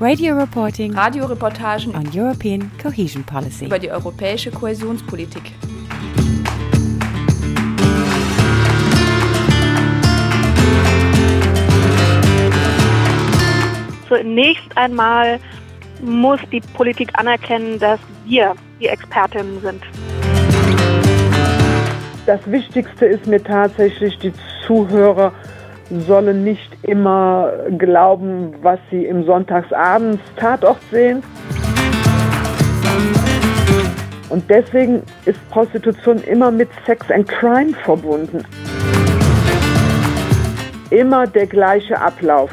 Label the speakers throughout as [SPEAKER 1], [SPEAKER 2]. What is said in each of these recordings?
[SPEAKER 1] Radio reporting
[SPEAKER 2] Radioreportagen
[SPEAKER 1] on European cohesion policy.
[SPEAKER 2] über die europäische Kohäsionspolitik.
[SPEAKER 3] Zunächst einmal muss die Politik anerkennen, dass wir die Expertinnen sind.
[SPEAKER 4] Das Wichtigste ist mir tatsächlich, die Zuhörer sollen nicht immer glauben, was sie im Sonntagsabends Tatort sehen. Und deswegen ist Prostitution immer mit Sex and Crime verbunden. Immer der gleiche Ablauf.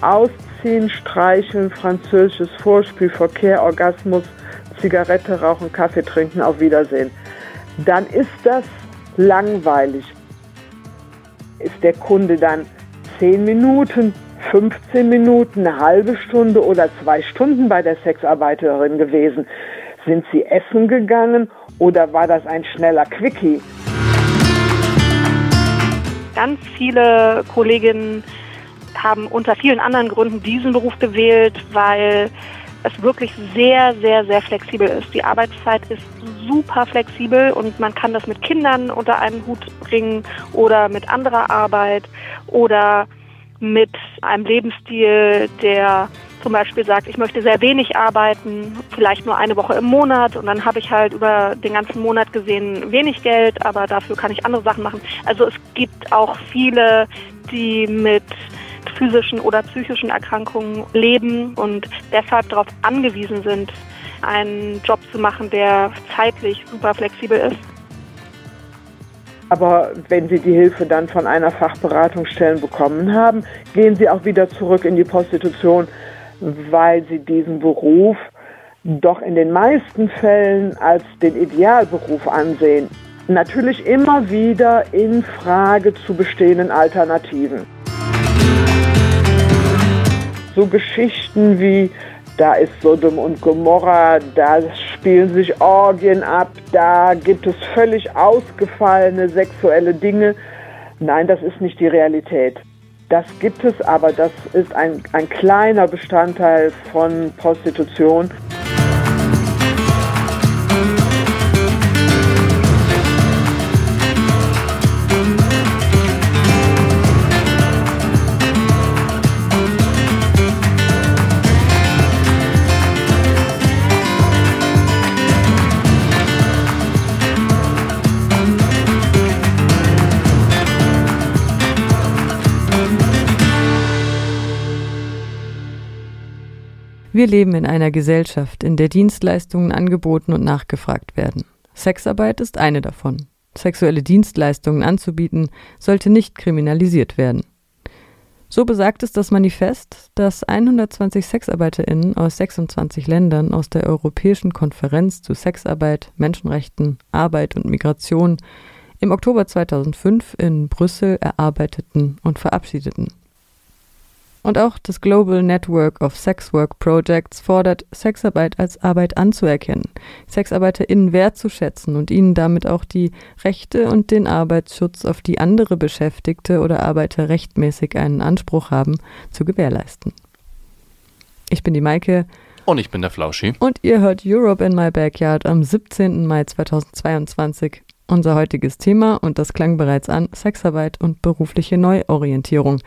[SPEAKER 4] Ausziehen, streicheln, französisches Vorspiel, Verkehr, Orgasmus, Zigarette rauchen, Kaffee trinken, auf Wiedersehen. Dann ist das langweilig. Ist der Kunde dann 10 Minuten, 15 Minuten, eine halbe Stunde oder zwei Stunden bei der Sexarbeiterin gewesen? Sind sie essen gegangen oder war das ein schneller Quickie?
[SPEAKER 3] Ganz viele Kolleginnen haben unter vielen anderen Gründen diesen Beruf gewählt, weil es wirklich sehr, sehr, sehr flexibel ist. Die Arbeitszeit ist super flexibel und man kann das mit Kindern unter einen Hut bringen oder mit anderer Arbeit oder mit einem Lebensstil, der zum Beispiel sagt, ich möchte sehr wenig arbeiten, vielleicht nur eine Woche im Monat und dann habe ich halt über den ganzen Monat gesehen wenig Geld, aber dafür kann ich andere Sachen machen. Also es gibt auch viele, die mit physischen oder psychischen Erkrankungen leben und deshalb darauf angewiesen sind, einen Job zu machen, der zeitlich super flexibel ist.
[SPEAKER 4] Aber wenn Sie die Hilfe dann von einer Fachberatungsstelle bekommen haben, gehen Sie auch wieder zurück in die Prostitution, weil Sie diesen Beruf doch in den meisten Fällen als den Idealberuf ansehen. Natürlich immer wieder in Frage zu bestehenden Alternativen. So Geschichten wie da ist Sodom und Gomorra, da spielen sich Orgien ab, da gibt es völlig ausgefallene sexuelle Dinge. Nein, das ist nicht die Realität. Das gibt es, aber das ist ein, ein kleiner Bestandteil von Prostitution.
[SPEAKER 5] Wir leben in einer Gesellschaft, in der Dienstleistungen angeboten und nachgefragt werden. Sexarbeit ist eine davon. Sexuelle Dienstleistungen anzubieten, sollte nicht kriminalisiert werden. So besagt es das Manifest, das 120 SexarbeiterInnen aus 26 Ländern aus der Europäischen Konferenz zu Sexarbeit, Menschenrechten, Arbeit und Migration im Oktober 2005 in Brüssel erarbeiteten und verabschiedeten. Und auch das Global Network of Sex Work Projects fordert, Sexarbeit als Arbeit anzuerkennen, SexarbeiterInnen wertzuschätzen und ihnen damit auch die Rechte und den Arbeitsschutz, auf die andere Beschäftigte oder Arbeiter rechtmäßig einen Anspruch haben, zu gewährleisten. Ich bin die Maike.
[SPEAKER 6] Und ich bin der Flauschi.
[SPEAKER 5] Und ihr hört Europe in My Backyard am 17. Mai 2022. Unser heutiges Thema, und das klang bereits an, Sexarbeit und berufliche Neuorientierung.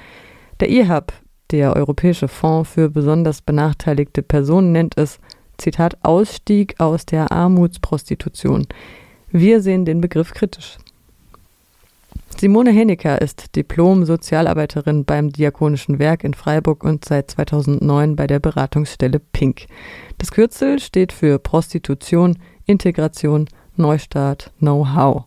[SPEAKER 5] Der IHAB, der Europäische Fonds für besonders benachteiligte Personen nennt es, Zitat, Ausstieg aus der Armutsprostitution. Wir sehen den Begriff kritisch. Simone Henniker ist Diplom-Sozialarbeiterin beim Diakonischen Werk in Freiburg und seit 2009 bei der Beratungsstelle Pink. Das Kürzel steht für Prostitution, Integration, Neustart, Know-how.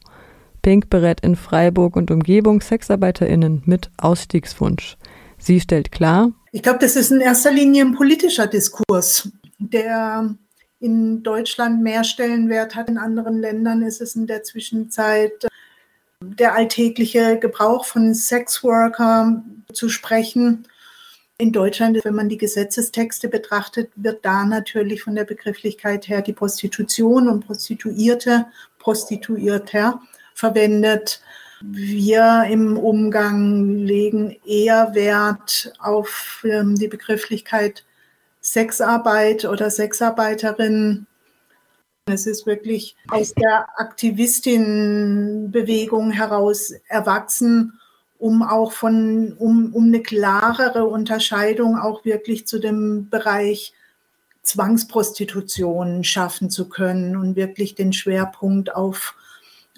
[SPEAKER 5] Pink berät in Freiburg und Umgebung SexarbeiterInnen mit Ausstiegswunsch. Sie stellt klar,
[SPEAKER 7] ich glaube, das ist in erster Linie ein politischer Diskurs, der in Deutschland mehr Stellenwert hat. In anderen Ländern ist es in der Zwischenzeit der alltägliche Gebrauch von Sexworker zu sprechen. In Deutschland, wenn man die Gesetzestexte betrachtet, wird da natürlich von der Begrifflichkeit her die Prostitution und Prostituierte, Prostituierter verwendet. Wir im Umgang legen eher Wert auf ähm, die Begrifflichkeit Sexarbeit oder Sexarbeiterin. Es ist wirklich aus der Aktivistinnenbewegung heraus erwachsen, um auch von, um, um eine klarere Unterscheidung auch wirklich zu dem Bereich Zwangsprostitution schaffen zu können und wirklich den Schwerpunkt auf,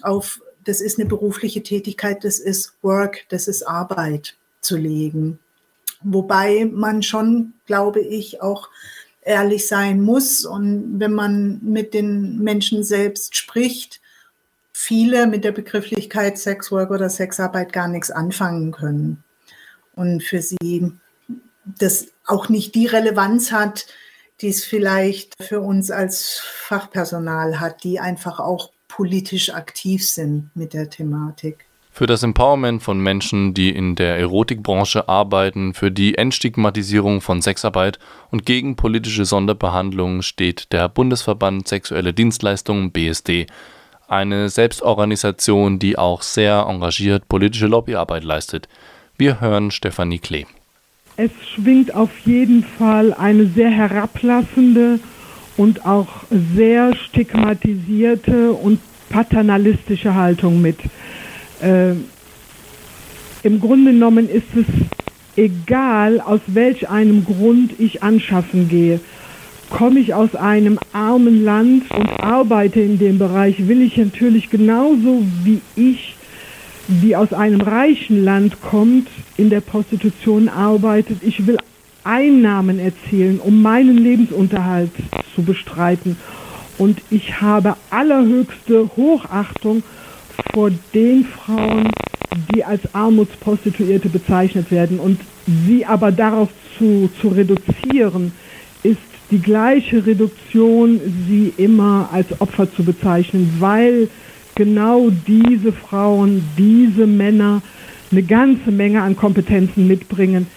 [SPEAKER 7] auf das ist eine berufliche Tätigkeit, das ist Work, das ist Arbeit zu legen. Wobei man schon, glaube ich, auch ehrlich sein muss und wenn man mit den Menschen selbst spricht, viele mit der Begrifflichkeit Sexwork oder Sexarbeit gar nichts anfangen können und für sie das auch nicht die Relevanz hat, die es vielleicht für uns als Fachpersonal hat, die einfach auch politisch aktiv sind mit der Thematik.
[SPEAKER 6] Für das Empowerment von Menschen, die in der Erotikbranche arbeiten, für die Entstigmatisierung von Sexarbeit und gegen politische Sonderbehandlung steht der Bundesverband Sexuelle Dienstleistungen BSD, eine Selbstorganisation, die auch sehr engagiert politische Lobbyarbeit leistet. Wir hören Stefanie Klee.
[SPEAKER 8] Es schwingt auf jeden Fall eine sehr herablassende und auch sehr stigmatisierte und paternalistische Haltung mit. Äh, Im Grunde genommen ist es egal, aus welch einem Grund ich anschaffen gehe. Komme ich aus einem armen Land und arbeite in dem Bereich, will ich natürlich genauso wie ich, die aus einem reichen Land kommt, in der Prostitution arbeitet. Ich will Einnahmen erzielen, um meinen Lebensunterhalt zu bestreiten. Und ich habe allerhöchste Hochachtung vor den Frauen, die als Armutsprostituierte bezeichnet werden. Und sie aber darauf zu, zu reduzieren, ist die gleiche Reduktion, sie immer als Opfer zu bezeichnen, weil genau diese Frauen, diese Männer eine ganze Menge an Kompetenzen mitbringen,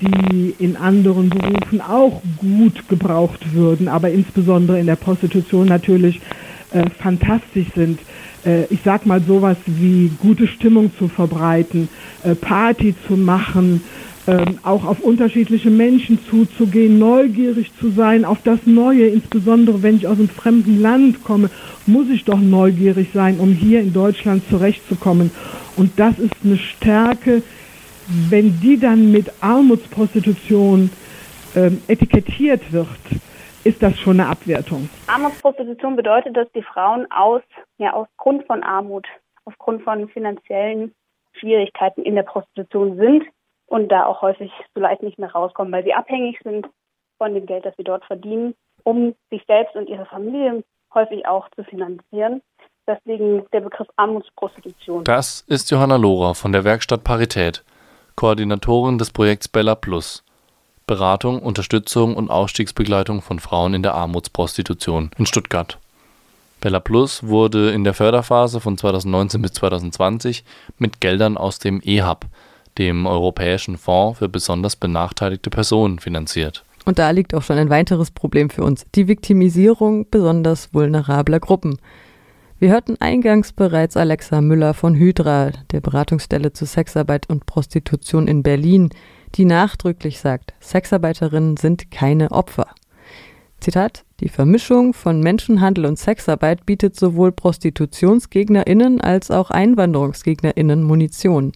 [SPEAKER 8] die in anderen Berufen auch gut gebraucht würden, aber insbesondere in der Prostitution natürlich äh, fantastisch sind. Äh, ich sag mal sowas wie gute Stimmung zu verbreiten, äh, Party zu machen, ähm, auch auf unterschiedliche Menschen zuzugehen, neugierig zu sein auf das Neue, insbesondere wenn ich aus einem fremden Land komme, muss ich doch neugierig sein, um hier in Deutschland zurechtzukommen. Und das ist eine Stärke, wenn die dann mit Armutsprostitution ähm, etikettiert wird, ist das schon eine Abwertung.
[SPEAKER 9] Armutsprostitution bedeutet, dass die Frauen aus, ja, aufgrund von Armut, aufgrund von finanziellen Schwierigkeiten in der Prostitution sind und da auch häufig so leicht nicht mehr rauskommen, weil sie abhängig sind von dem Geld, das sie dort verdienen, um sich selbst und ihre Familie häufig auch zu finanzieren. Deswegen der Begriff Armutsprostitution.
[SPEAKER 6] Das ist Johanna Lohrer von der Werkstatt Parität, Koordinatorin des Projekts Bella Plus. Beratung, Unterstützung und Ausstiegsbegleitung von Frauen in der Armutsprostitution in Stuttgart. Bella Plus wurde in der Förderphase von 2019 bis 2020 mit Geldern aus dem EHAB, dem Europäischen Fonds für besonders benachteiligte Personen, finanziert.
[SPEAKER 5] Und da liegt auch schon ein weiteres Problem für uns, die Viktimisierung besonders vulnerabler Gruppen. Wir hörten eingangs bereits Alexa Müller von Hydra, der Beratungsstelle zu Sexarbeit und Prostitution in Berlin, die nachdrücklich sagt, Sexarbeiterinnen sind keine Opfer. Zitat, die Vermischung von Menschenhandel und Sexarbeit bietet sowohl Prostitutionsgegnerinnen als auch Einwanderungsgegnerinnen Munition.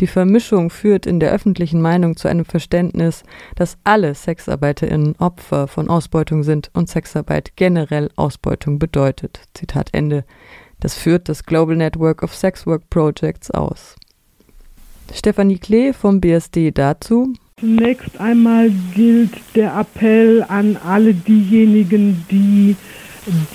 [SPEAKER 5] Die Vermischung führt in der öffentlichen Meinung zu einem Verständnis, dass alle Sexarbeiterinnen Opfer von Ausbeutung sind und Sexarbeit generell Ausbeutung bedeutet. Zitat Ende. Das führt das Global Network of Sex Work Projects aus. Stefanie Klee vom BSD dazu.
[SPEAKER 8] Zunächst einmal gilt der Appell an alle diejenigen, die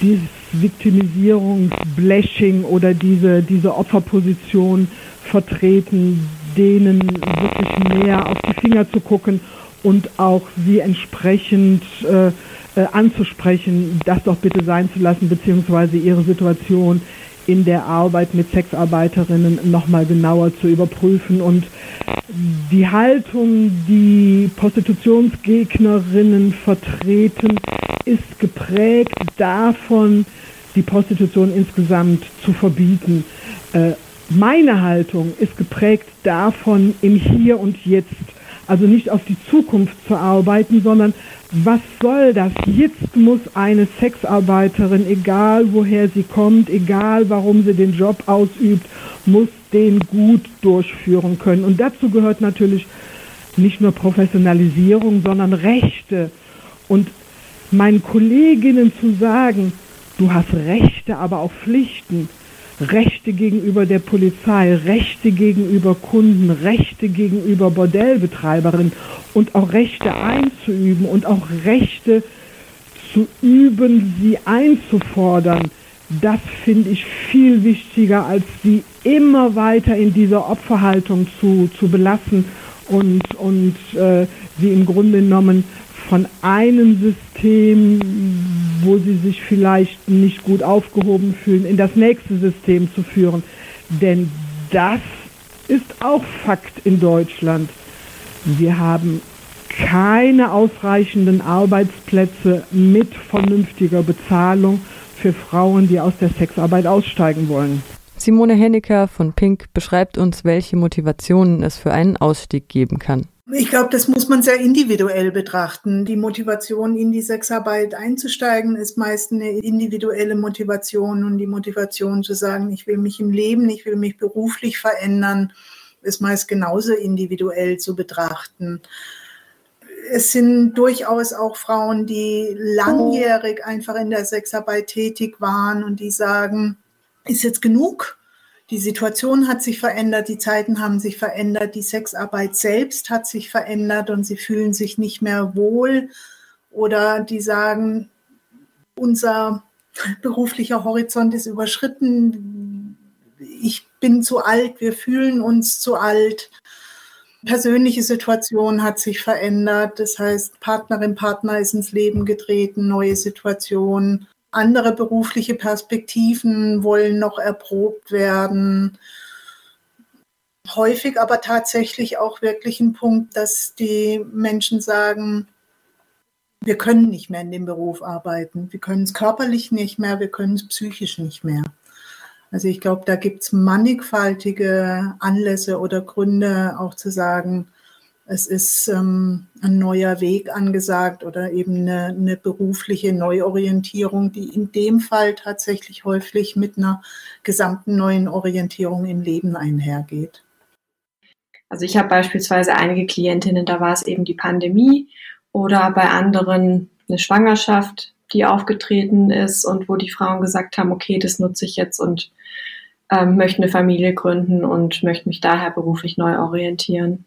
[SPEAKER 8] dieses Viktimisierungsblashing oder diese, diese Opferposition vertreten, denen wirklich mehr auf die Finger zu gucken und auch sie entsprechend äh, äh, anzusprechen, das doch bitte sein zu lassen, beziehungsweise ihre Situation in der Arbeit mit Sexarbeiterinnen nochmal genauer zu überprüfen. Und die Haltung, die Prostitutionsgegnerinnen vertreten, ist geprägt davon, die Prostitution insgesamt zu verbieten. Äh, meine Haltung ist geprägt davon, im Hier und Jetzt, also nicht auf die Zukunft zu arbeiten, sondern was soll das? Jetzt muss eine Sexarbeiterin, egal woher sie kommt, egal warum sie den Job ausübt, muss den gut durchführen können. Und dazu gehört natürlich nicht nur Professionalisierung, sondern Rechte. Und meinen Kolleginnen zu sagen, du hast Rechte, aber auch Pflichten. Rechte gegenüber der Polizei, Rechte gegenüber Kunden, Rechte gegenüber Bordellbetreiberinnen und auch Rechte einzuüben und auch Rechte zu üben, sie einzufordern. Das finde ich viel wichtiger, als sie immer weiter in dieser Opferhaltung zu, zu belassen und, und äh, sie im Grunde genommen von einem System, wo sie sich vielleicht nicht gut aufgehoben fühlen, in das nächste System zu führen. Denn das ist auch Fakt in Deutschland. Wir haben keine ausreichenden Arbeitsplätze mit vernünftiger Bezahlung für Frauen, die aus der Sexarbeit aussteigen wollen.
[SPEAKER 5] Simone Hennecker von Pink beschreibt uns, welche Motivationen es für einen Ausstieg geben kann.
[SPEAKER 7] Ich glaube, das muss man sehr individuell betrachten. Die Motivation, in die Sexarbeit einzusteigen, ist meist eine individuelle Motivation und die Motivation zu sagen, ich will mich im Leben, ich will mich beruflich verändern, ist meist genauso individuell zu betrachten. Es sind durchaus auch Frauen, die langjährig einfach in der Sexarbeit tätig waren und die sagen, ist jetzt genug? Die Situation hat sich verändert, die Zeiten haben sich verändert, die Sexarbeit selbst hat sich verändert und sie fühlen sich nicht mehr wohl oder die sagen, unser beruflicher Horizont ist überschritten, ich bin zu alt, wir fühlen uns zu alt. Persönliche Situation hat sich verändert, das heißt, Partnerin, Partner ist ins Leben getreten, neue Situation andere berufliche Perspektiven wollen noch erprobt werden. Häufig aber tatsächlich auch wirklich ein Punkt, dass die Menschen sagen, wir können nicht mehr in dem Beruf arbeiten. Wir können es körperlich nicht mehr, wir können es psychisch nicht mehr. Also ich glaube, da gibt es mannigfaltige Anlässe oder Gründe auch zu sagen, es ist ähm, ein neuer Weg angesagt oder eben eine, eine, berufliche Neuorientierung, die in dem Fall tatsächlich häufig mit einer gesamten neuen Orientierung im Leben einhergeht.
[SPEAKER 10] Also ich habe beispielsweise einige Klientinnen, da war es eben die Pandemie oder bei anderen eine Schwangerschaft, die aufgetreten ist und wo die Frauen gesagt haben, okay, das nutze ich jetzt und ähm, möchte eine Familie gründen und möchte mich daher beruflich neu orientieren.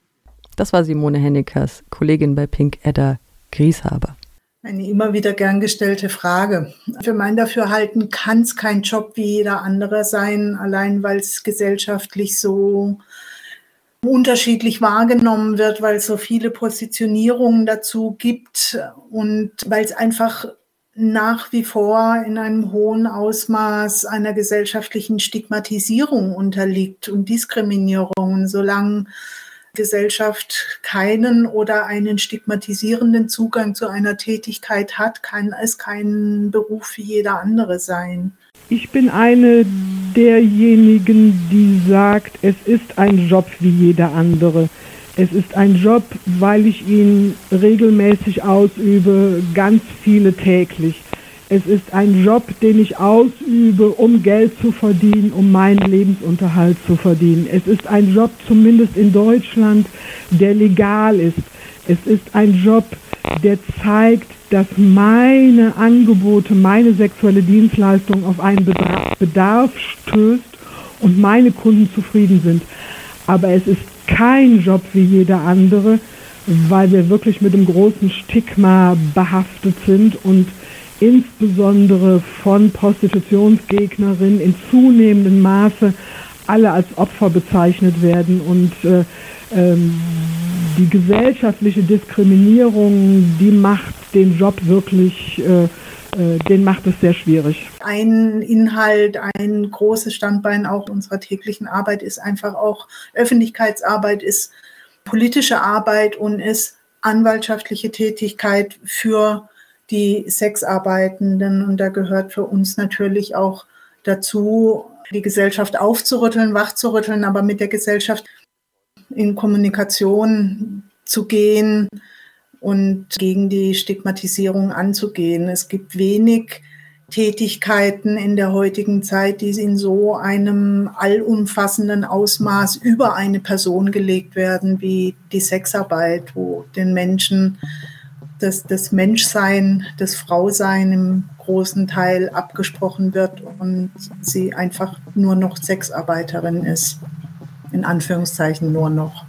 [SPEAKER 5] Das war Simone Hennickers, Kollegin bei Pink Edda Grieshaber.
[SPEAKER 7] Eine immer wieder gern gestellte Frage. Für mein Dafürhalten kann es kein Job wie jeder andere sein, allein weil es gesellschaftlich so unterschiedlich wahrgenommen wird, weil es so viele Positionierungen dazu gibt und weil es einfach nach wie vor in einem hohen Ausmaß einer gesellschaftlichen Stigmatisierung unterliegt und Diskriminierung. Solange Gesellschaft keinen oder einen stigmatisierenden Zugang zu einer Tätigkeit hat, kann es kein Beruf wie jeder andere sein.
[SPEAKER 8] Ich bin eine derjenigen, die sagt, es ist ein Job wie jeder andere. Es ist ein Job, weil ich ihn regelmäßig ausübe, ganz viele täglich. Es ist ein Job, den ich ausübe, um Geld zu verdienen, um meinen Lebensunterhalt zu verdienen. Es ist ein Job, zumindest in Deutschland, der legal ist. Es ist ein Job, der zeigt, dass meine Angebote, meine sexuelle Dienstleistung auf einen Bedarf stößt und meine Kunden zufrieden sind. Aber es ist kein Job wie jeder andere, weil wir wirklich mit einem großen Stigma behaftet sind und insbesondere von Prostitutionsgegnerinnen in zunehmendem Maße alle als Opfer bezeichnet werden und äh, ähm, die gesellschaftliche Diskriminierung, die macht den Job wirklich, äh, äh, den macht es sehr schwierig.
[SPEAKER 7] Ein Inhalt, ein großes Standbein auch unserer täglichen Arbeit ist einfach auch Öffentlichkeitsarbeit, ist politische Arbeit und ist anwaltschaftliche Tätigkeit für die Sexarbeitenden. Und da gehört für uns natürlich auch dazu, die Gesellschaft aufzurütteln, wachzurütteln, aber mit der Gesellschaft in Kommunikation zu gehen und gegen die Stigmatisierung anzugehen. Es gibt wenig Tätigkeiten in der heutigen Zeit, die in so einem allumfassenden Ausmaß über eine Person gelegt werden, wie die Sexarbeit, wo den Menschen das, das Menschsein, das Frausein im großen Teil abgesprochen wird und sie einfach nur noch Sexarbeiterin ist. In Anführungszeichen nur noch.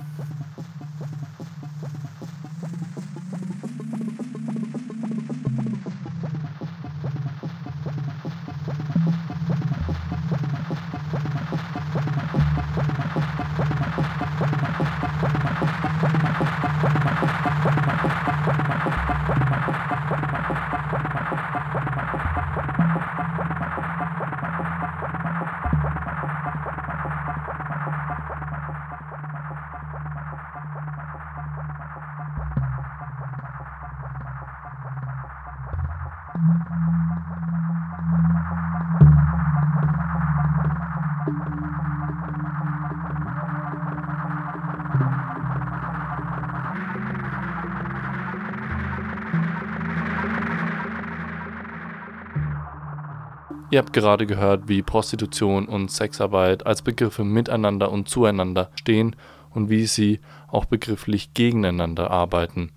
[SPEAKER 6] Ihr habt gerade gehört, wie Prostitution und Sexarbeit als Begriffe miteinander und zueinander stehen und wie sie auch begrifflich gegeneinander arbeiten.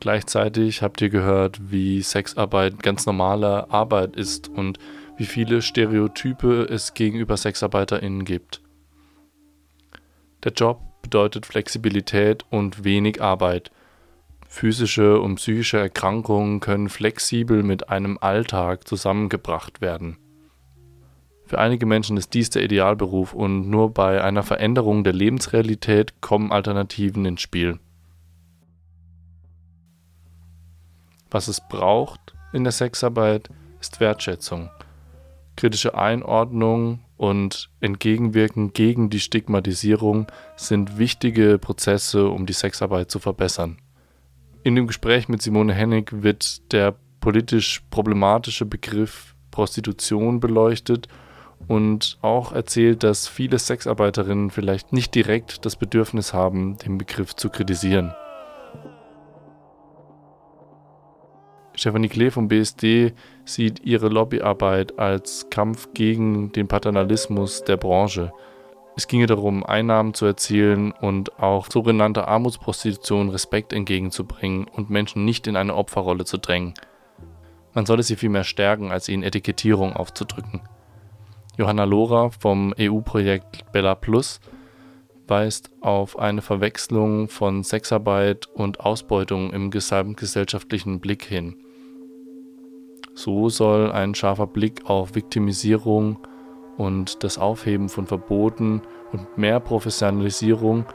[SPEAKER 6] Gleichzeitig habt ihr gehört, wie Sexarbeit ganz normale Arbeit ist und wie viele Stereotype es gegenüber SexarbeiterInnen gibt. Der Job bedeutet Flexibilität und wenig Arbeit. Physische und psychische Erkrankungen können flexibel mit einem Alltag zusammengebracht werden. Für einige Menschen ist dies der Idealberuf und nur bei einer Veränderung der Lebensrealität kommen Alternativen ins Spiel. Was es braucht in der Sexarbeit, ist Wertschätzung, kritische Einordnung und Entgegenwirken gegen die Stigmatisierung sind wichtige Prozesse, um die Sexarbeit zu verbessern. In dem Gespräch mit Simone Hennig wird der politisch problematische Begriff Prostitution beleuchtet und auch erzählt, dass viele Sexarbeiterinnen vielleicht nicht direkt das Bedürfnis haben, den Begriff zu kritisieren. Stefanie Klee vom BSD sieht ihre Lobbyarbeit als Kampf gegen den Paternalismus der Branche. Es ginge darum, Einnahmen zu erzielen und auch sogenannter Armutsprostitution Respekt entgegenzubringen und Menschen nicht in eine Opferrolle zu drängen. Man solle sie vielmehr stärken, als ihnen Etikettierung aufzudrücken. Johanna Lohra vom EU-Projekt Bella Plus weist auf eine Verwechslung von Sexarbeit und Ausbeutung im gesamtgesellschaftlichen Blick hin. So soll ein scharfer Blick auf Viktimisierung und das Aufheben von Verboten und mehr Professionalisierung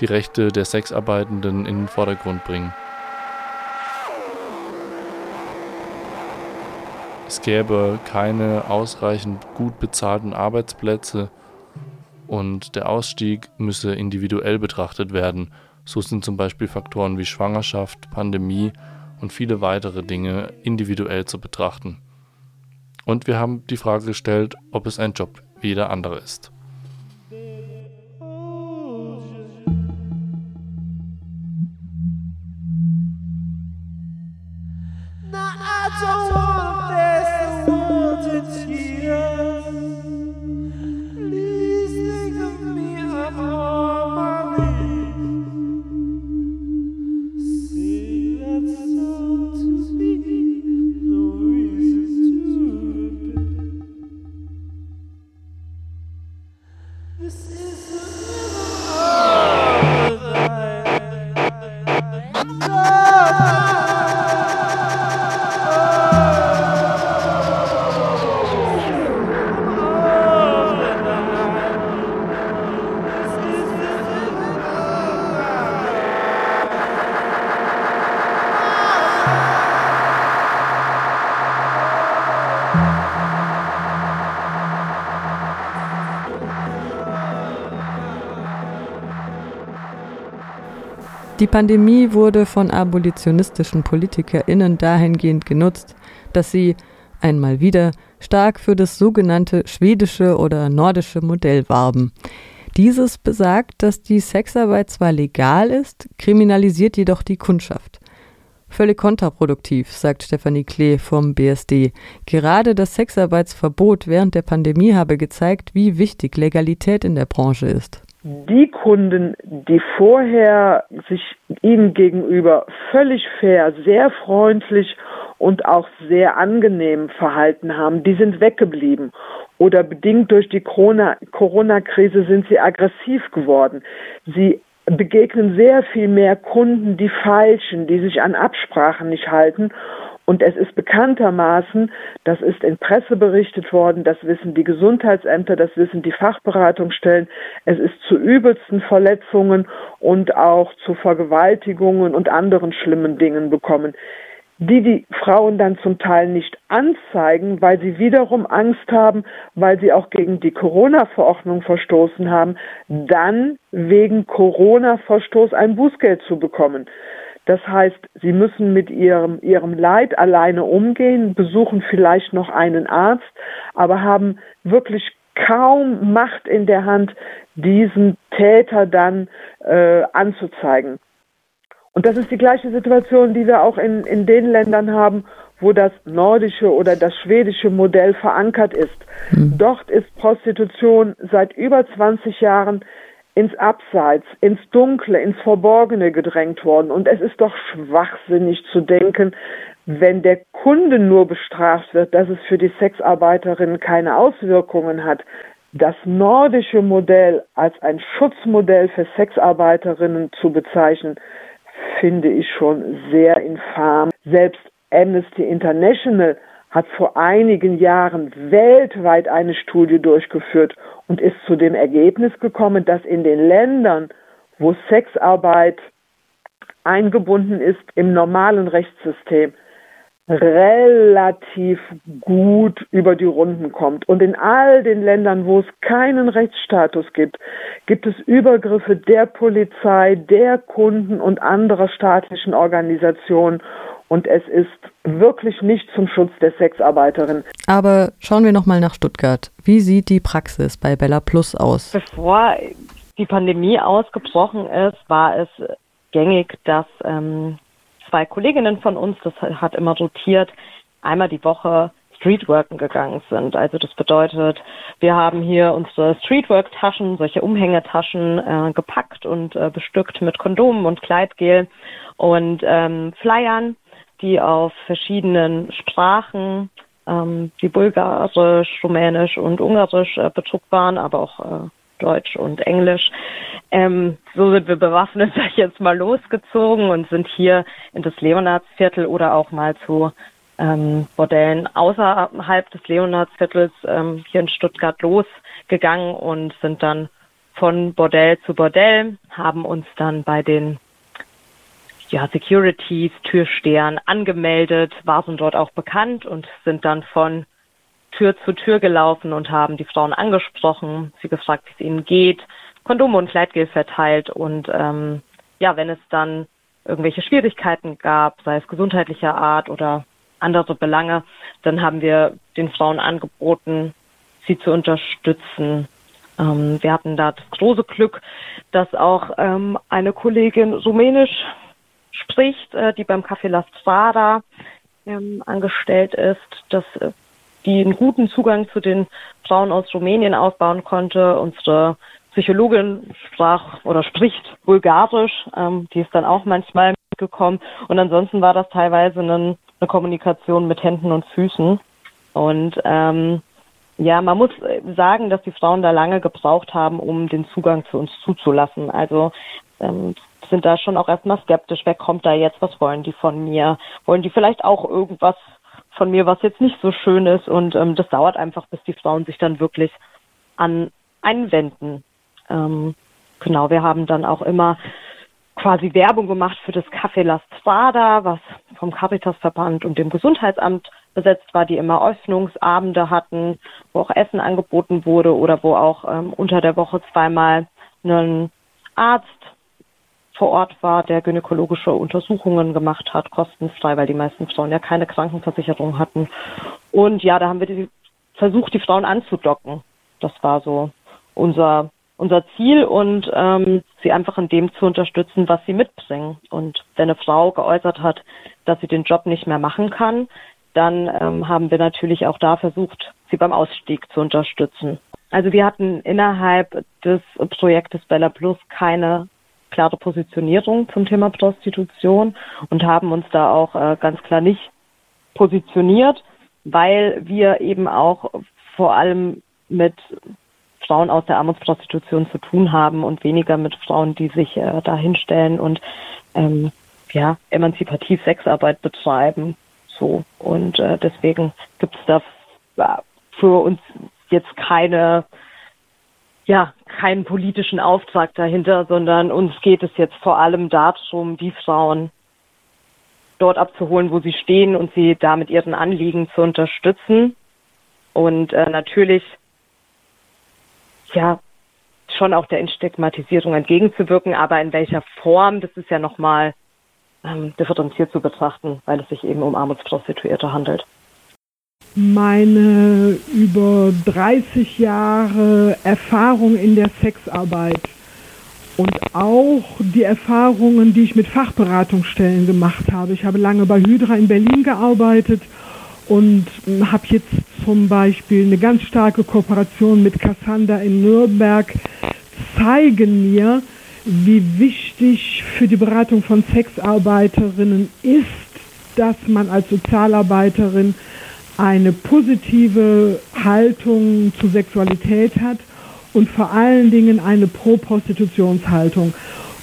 [SPEAKER 6] die Rechte der Sexarbeitenden in den Vordergrund bringen. Es gäbe keine ausreichend gut bezahlten Arbeitsplätze und der Ausstieg müsse individuell betrachtet werden. So sind zum Beispiel Faktoren wie Schwangerschaft, Pandemie und viele weitere Dinge individuell zu betrachten. Und wir haben die Frage gestellt, ob es ein Job wie jeder andere ist.
[SPEAKER 5] Na, also. Jesus. Pandemie wurde von abolitionistischen PolitikerInnen dahingehend genutzt, dass sie einmal wieder stark für das sogenannte schwedische oder nordische Modell warben. Dieses besagt, dass die Sexarbeit zwar legal ist, kriminalisiert jedoch die Kundschaft. Völlig kontraproduktiv, sagt Stefanie Klee vom BSD. Gerade das Sexarbeitsverbot während der Pandemie habe gezeigt, wie wichtig Legalität in der Branche ist.
[SPEAKER 4] Die Kunden, die vorher sich ihnen gegenüber völlig fair, sehr freundlich und auch sehr angenehm verhalten haben, die sind weggeblieben. Oder bedingt durch die Corona-Krise sind sie aggressiv geworden. Sie begegnen sehr viel mehr Kunden, die falschen, die sich an Absprachen nicht halten. Und es ist bekanntermaßen, das ist in Presse berichtet worden, das wissen die Gesundheitsämter, das wissen die Fachberatungsstellen, es ist zu übelsten Verletzungen und auch zu Vergewaltigungen und anderen schlimmen Dingen bekommen die die Frauen dann zum Teil nicht anzeigen, weil sie wiederum Angst haben, weil sie auch gegen die Corona-Verordnung verstoßen haben, dann wegen Corona-Verstoß ein Bußgeld zu bekommen. Das heißt, sie müssen mit ihrem, ihrem Leid alleine umgehen, besuchen vielleicht noch einen Arzt, aber haben wirklich kaum Macht in der Hand, diesen Täter dann äh, anzuzeigen. Und das ist die gleiche Situation, die wir auch in, in den Ländern haben, wo das nordische oder das schwedische Modell verankert ist. Mhm. Dort ist Prostitution seit über 20 Jahren ins Abseits, ins Dunkle, ins Verborgene gedrängt worden. Und es ist doch schwachsinnig zu denken, wenn der Kunde nur bestraft wird, dass es für die Sexarbeiterinnen keine Auswirkungen hat. Das nordische Modell als ein Schutzmodell für Sexarbeiterinnen zu bezeichnen, finde ich schon sehr infam. Selbst Amnesty International hat vor einigen Jahren weltweit eine Studie durchgeführt und ist zu dem Ergebnis gekommen, dass in den Ländern, wo Sexarbeit eingebunden ist im normalen Rechtssystem, relativ gut über die Runden kommt. Und in all den Ländern, wo es keinen Rechtsstatus gibt, gibt es Übergriffe der Polizei, der Kunden und anderer staatlichen Organisationen. Und es ist wirklich nicht zum Schutz der Sexarbeiterin.
[SPEAKER 5] Aber schauen wir nochmal nach Stuttgart. Wie sieht die Praxis bei Bella Plus aus?
[SPEAKER 11] Bevor die Pandemie ausgebrochen ist, war es gängig, dass ähm, zwei Kolleginnen von uns, das hat immer rotiert, einmal die Woche Streetworken gegangen sind. Also das bedeutet, wir haben hier unsere Streetwork-Taschen, solche Umhängetaschen äh, gepackt und äh, bestückt mit Kondomen und Kleidgel und ähm, Flyern, die auf verschiedenen Sprachen ähm, wie Bulgarisch, Rumänisch und Ungarisch äh, bedruckt waren, aber auch äh, Deutsch und Englisch. Ähm, so sind wir bewaffnet, sag ich jetzt mal, losgezogen und sind hier in das Leonardsviertel oder auch mal zu ähm, Bordellen außerhalb des Leonardsviertels ähm, hier in Stuttgart losgegangen und sind dann von Bordell zu Bordell, haben uns dann bei den ja, Securities, Türstehern angemeldet, waren dort auch bekannt und sind dann von Tür zu Tür gelaufen und haben die Frauen angesprochen, sie gefragt, wie es ihnen geht, Kondome und Kleidgel verteilt und ähm, ja, wenn es dann irgendwelche Schwierigkeiten gab, sei es gesundheitlicher Art oder andere Belange, dann haben wir den Frauen angeboten, sie zu unterstützen. Ähm, wir hatten da das große Glück, dass auch ähm, eine Kollegin Rumänisch spricht, äh, die beim Café La Strada ähm, angestellt ist, dass äh, die einen guten Zugang zu den Frauen aus Rumänien aufbauen konnte. Unsere Psychologin sprach oder spricht Bulgarisch, ähm, die ist dann auch manchmal mitgekommen. Und ansonsten war das teilweise eine, eine Kommunikation mit Händen und Füßen. Und ähm, ja, man muss sagen, dass die Frauen da lange gebraucht haben, um den Zugang zu uns zuzulassen. Also ähm, sind da schon auch erstmal skeptisch, wer kommt da jetzt, was wollen die von mir? Wollen die vielleicht auch irgendwas von mir, was jetzt nicht so schön ist. Und ähm, das dauert einfach, bis die Frauen sich dann wirklich an einwenden. Ähm, genau, wir haben dann auch immer quasi Werbung gemacht für das Café La Strada, was vom Caritasverband und dem Gesundheitsamt besetzt war, die immer Öffnungsabende hatten, wo auch Essen angeboten wurde oder wo auch ähm, unter der Woche zweimal ein Arzt vor Ort war, der gynäkologische Untersuchungen gemacht hat, kostenfrei, weil die meisten Frauen ja keine Krankenversicherung hatten. Und ja, da haben wir die, versucht, die Frauen anzudocken. Das war so unser unser Ziel und ähm, sie einfach in dem zu unterstützen, was sie mitbringen. Und wenn eine Frau geäußert hat, dass sie den Job nicht mehr machen kann, dann ähm, haben wir natürlich auch da versucht, sie beim Ausstieg zu unterstützen. Also wir hatten innerhalb des Projektes Bella Plus keine klare Positionierung zum Thema Prostitution und haben uns da auch äh, ganz klar nicht positioniert, weil wir eben auch vor allem mit Frauen aus der Armutsprostitution zu tun haben und weniger mit Frauen, die sich äh, da hinstellen und ähm, ja, emanzipativ Sexarbeit betreiben. So. Und äh, deswegen gibt es da ja, für uns jetzt keine, ja, keinen politischen Auftrag dahinter, sondern uns geht es jetzt vor allem darum, die Frauen dort abzuholen, wo sie stehen und sie da mit ihren Anliegen zu unterstützen. Und äh, natürlich ja schon auch der Entstigmatisierung entgegenzuwirken, aber in welcher Form, das ist ja nochmal ähm, differenziert zu betrachten, weil es sich eben um Armutsprostituierte handelt.
[SPEAKER 8] Meine über 30 Jahre Erfahrung in der Sexarbeit und auch die Erfahrungen, die ich mit Fachberatungsstellen gemacht habe. Ich habe lange bei Hydra in Berlin gearbeitet und habe jetzt zum Beispiel eine ganz starke Kooperation mit Cassandra in Nürnberg, zeigen mir, wie wichtig für die Beratung von Sexarbeiterinnen ist, dass man als Sozialarbeiterin eine positive Haltung zur Sexualität hat und vor allen Dingen eine Pro-Prostitutionshaltung,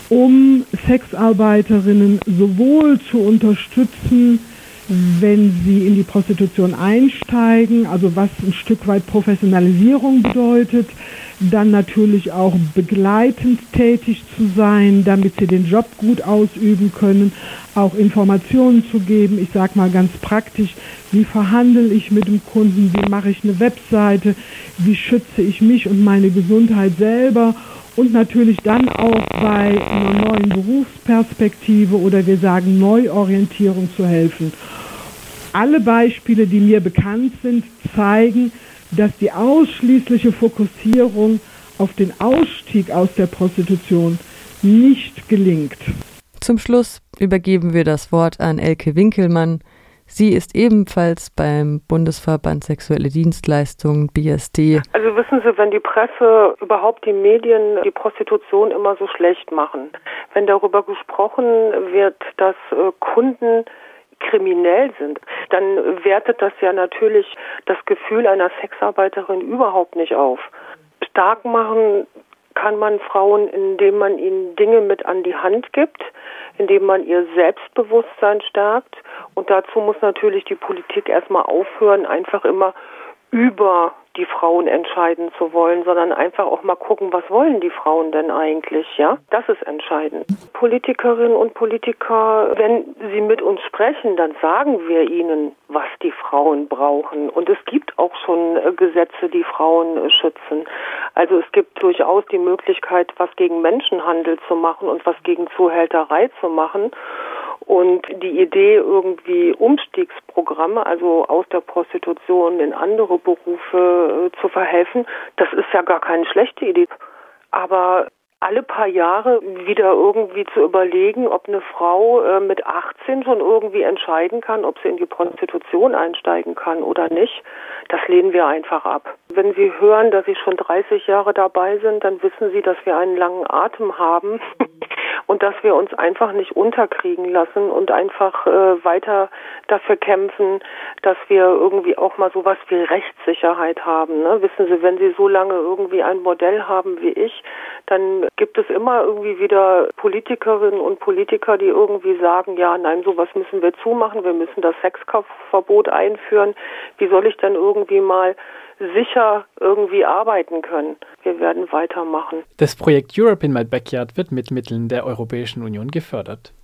[SPEAKER 8] um Sexarbeiterinnen sowohl zu unterstützen, wenn sie in die Prostitution einsteigen, also was ein Stück weit Professionalisierung bedeutet, dann natürlich auch begleitend tätig zu sein, damit sie den Job gut ausüben können, auch Informationen zu geben. Ich sage mal ganz praktisch, wie verhandle ich mit dem Kunden, wie mache ich eine Webseite, wie schütze ich mich und meine Gesundheit selber und natürlich dann auch bei einer neuen Berufsperspektive oder wir sagen Neuorientierung zu helfen. Alle Beispiele, die mir bekannt sind, zeigen, dass die ausschließliche Fokussierung auf den Ausstieg aus der Prostitution nicht gelingt.
[SPEAKER 5] Zum Schluss übergeben wir das Wort an Elke Winkelmann, Sie ist ebenfalls beim Bundesverband Sexuelle Dienstleistungen BSD.
[SPEAKER 12] Also wissen Sie, wenn die Presse, überhaupt die Medien die Prostitution immer so schlecht machen, wenn darüber gesprochen wird, dass äh, Kunden kriminell sind, dann wertet das ja natürlich das Gefühl einer Sexarbeiterin überhaupt nicht auf. Stark machen kann man Frauen, indem man ihnen Dinge mit an die Hand gibt, indem man ihr Selbstbewusstsein stärkt. Und dazu muss natürlich die Politik erstmal aufhören, einfach immer über die Frauen entscheiden zu wollen, sondern einfach auch mal gucken, was wollen die Frauen denn eigentlich, ja? Das ist entscheidend. Politikerinnen und Politiker, wenn sie mit uns sprechen, dann sagen wir ihnen, was die Frauen brauchen. Und es gibt auch schon äh, Gesetze, die Frauen äh, schützen. Also es gibt durchaus die Möglichkeit, was gegen Menschenhandel zu machen und was gegen Zuhälterei zu machen. Und die Idee, irgendwie Umstiegsprogramme, also aus der Prostitution in andere Berufe äh, zu verhelfen, das ist ja gar keine schlechte Idee. Aber alle paar Jahre wieder irgendwie zu überlegen, ob eine Frau äh, mit 18 schon irgendwie entscheiden kann, ob sie in die Prostitution einsteigen kann oder nicht, das lehnen wir einfach ab. Wenn Sie hören, dass Sie schon 30 Jahre dabei sind, dann wissen Sie, dass wir einen langen Atem haben und dass wir uns einfach nicht unterkriegen lassen und einfach äh, weiter dafür kämpfen, dass wir irgendwie auch mal sowas wie Rechtssicherheit haben. Ne? Wissen Sie, wenn Sie so lange irgendwie ein Modell haben wie ich, dann gibt es immer irgendwie wieder Politikerinnen und Politiker, die irgendwie sagen, ja, nein, sowas müssen wir zumachen, wir müssen das Sexkaufverbot einführen. Wie soll ich denn irgendwie mal sicher irgendwie arbeiten können. Wir werden weitermachen.
[SPEAKER 13] Das Projekt Europe in My Backyard wird mit Mitteln der Europäischen Union gefördert.